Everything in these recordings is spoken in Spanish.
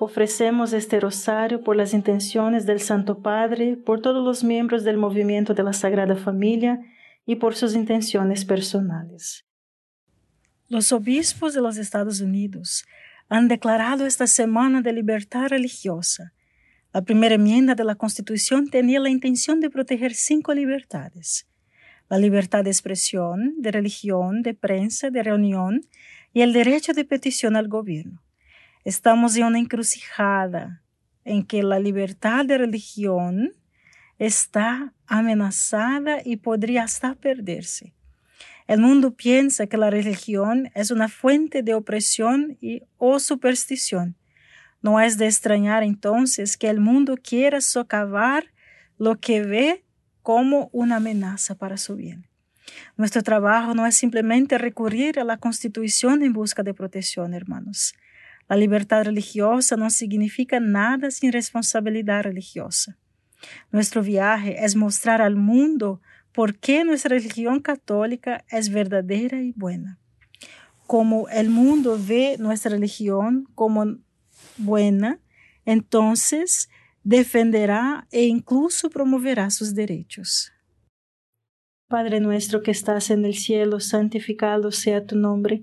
Ofrecemos este rosario por las intenciones del Santo Padre, por todos los miembros del movimiento de la Sagrada Familia y por sus intenciones personales. Los obispos de los Estados Unidos han declarado esta semana de libertad religiosa. La primera enmienda de la Constitución tenía la intención de proteger cinco libertades. La libertad de expresión, de religión, de prensa, de reunión y el derecho de petición al gobierno. Estamos en una encrucijada en que la libertad de religión está amenazada y podría hasta perderse. El mundo piensa que la religión es una fuente de opresión y o superstición. No es de extrañar entonces que el mundo quiera socavar lo que ve como una amenaza para su bien. Nuestro trabajo no es simplemente recurrir a la Constitución en busca de protección, hermanos. La libertad religiosa no significa nada sin responsabilidad religiosa. Nuestro viaje es mostrar al mundo por qué nuestra religión católica es verdadera y buena. Como el mundo ve nuestra religión como buena, entonces defenderá e incluso promoverá sus derechos. Padre nuestro que estás en el cielo, santificado sea tu nombre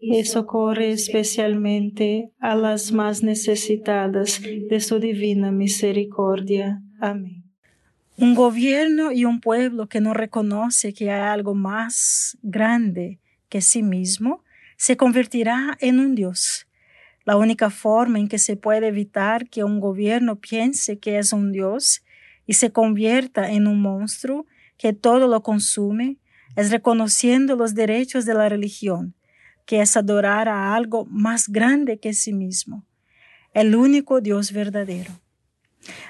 y socorre especialmente a las más necesitadas de su divina misericordia. Amén. Un gobierno y un pueblo que no reconoce que hay algo más grande que sí mismo se convertirá en un Dios. La única forma en que se puede evitar que un gobierno piense que es un Dios y se convierta en un monstruo que todo lo consume es reconociendo los derechos de la religión que es adorar a algo más grande que sí mismo, el único Dios verdadero.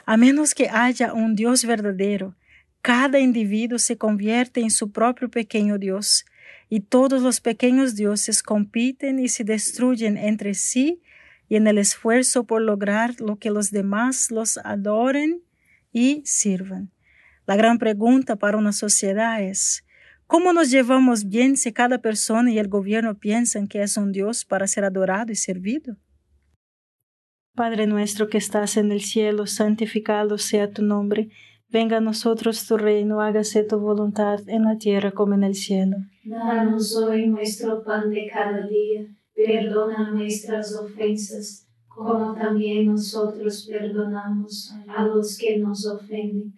A menos que haya un Dios verdadero, cada individuo se convierte en su propio pequeño Dios y todos los pequeños dioses compiten y se destruyen entre sí y en el esfuerzo por lograr lo que los demás los adoren y sirvan. La gran pregunta para una sociedad es, ¿Cómo nos llevamos bien si cada persona y el gobierno piensan que es un Dios para ser adorado y servido? Padre nuestro que estás en el cielo, santificado sea tu nombre. Venga a nosotros tu reino, hágase tu voluntad en la tierra como en el cielo. Danos hoy nuestro pan de cada día, perdona nuestras ofensas, como también nosotros perdonamos a los que nos ofenden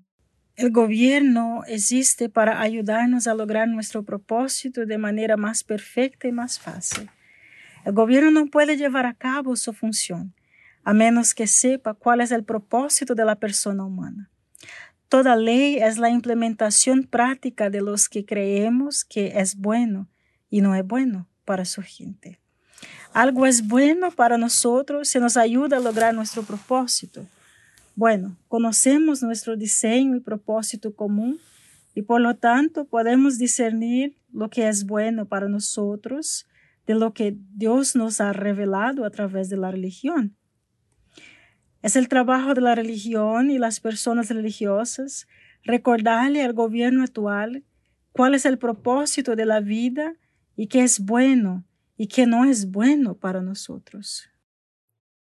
El gobierno existe para ayudarnos a lograr nuestro propósito de manera más perfecta y más fácil. El gobierno no puede llevar a cabo su función a menos que sepa cuál es el propósito de la persona humana. Toda ley es la implementación práctica de los que creemos que es bueno y no es bueno para su gente. Algo es bueno para nosotros si nos ayuda a lograr nuestro propósito. Bueno, conocemos nuestro diseño y propósito común y por lo tanto podemos discernir lo que es bueno para nosotros de lo que Dios nos ha revelado a través de la religión. Es el trabajo de la religión y las personas religiosas recordarle al gobierno actual cuál es el propósito de la vida y qué es bueno y qué no es bueno para nosotros.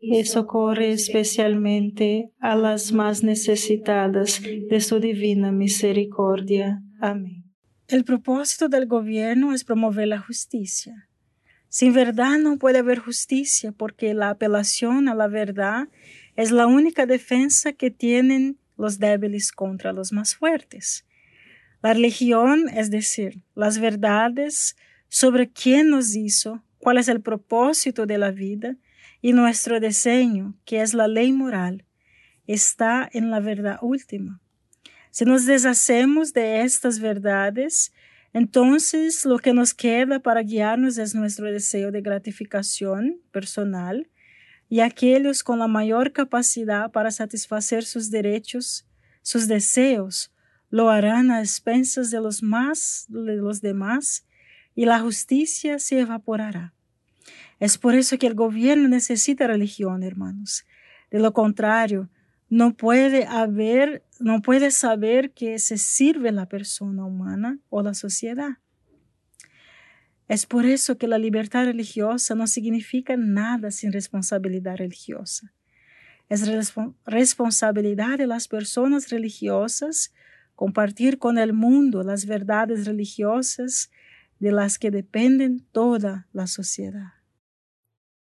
y socorre especialmente a las más necesitadas de su divina misericordia. Amén. El propósito del gobierno es promover la justicia. Sin verdad no puede haber justicia porque la apelación a la verdad es la única defensa que tienen los débiles contra los más fuertes. La religión, es decir, las verdades sobre quién nos hizo, cuál es el propósito de la vida, y nuestro diseño, que es la ley moral, está en la verdad última. Si nos deshacemos de estas verdades, entonces lo que nos queda para guiarnos es nuestro deseo de gratificación personal y aquellos con la mayor capacidad para satisfacer sus derechos, sus deseos, lo harán a expensas de los más de los demás y la justicia se evaporará. Es por eso que el gobierno necesita religión, hermanos. De lo contrario, no puede saber que se sirve la persona humana o la sociedad. Es por eso que la libertad religiosa no significa nada sin responsabilidad religiosa. Es responsabilidad de las personas religiosas compartir con el mundo las verdades religiosas de las que dependen toda la sociedad.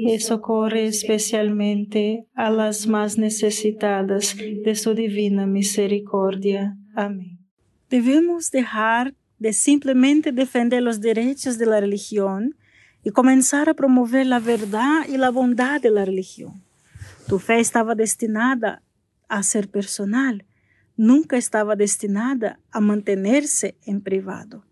y socorre especialmente a las más necesitadas de su divina misericordia. Amén. Debemos dejar de simplemente defender los derechos de la religión y comenzar a promover la verdad y la bondad de la religión. Tu fe estaba destinada a ser personal, nunca estaba destinada a mantenerse en privado.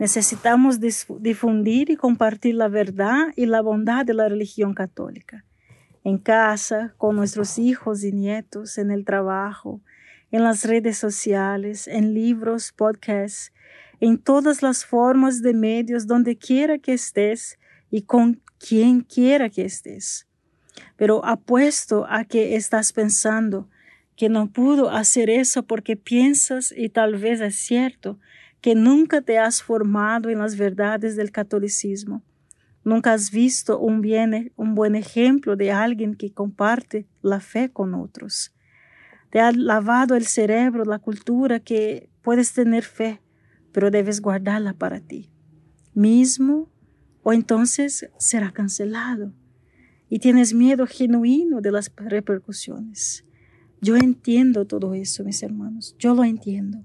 Necesitamos difundir y compartir la verdad y la bondad de la religión católica. En casa, con nuestros hijos y nietos, en el trabajo, en las redes sociales, en libros, podcasts, en todas las formas de medios donde quiera que estés y con quien quiera que estés. Pero apuesto a que estás pensando que no pudo hacer eso porque piensas, y tal vez es cierto, que nunca te has formado en las verdades del catolicismo. Nunca has visto un, bien, un buen ejemplo de alguien que comparte la fe con otros. Te ha lavado el cerebro la cultura que puedes tener fe, pero debes guardarla para ti mismo o entonces será cancelado. Y tienes miedo genuino de las repercusiones. Yo entiendo todo eso, mis hermanos, yo lo entiendo.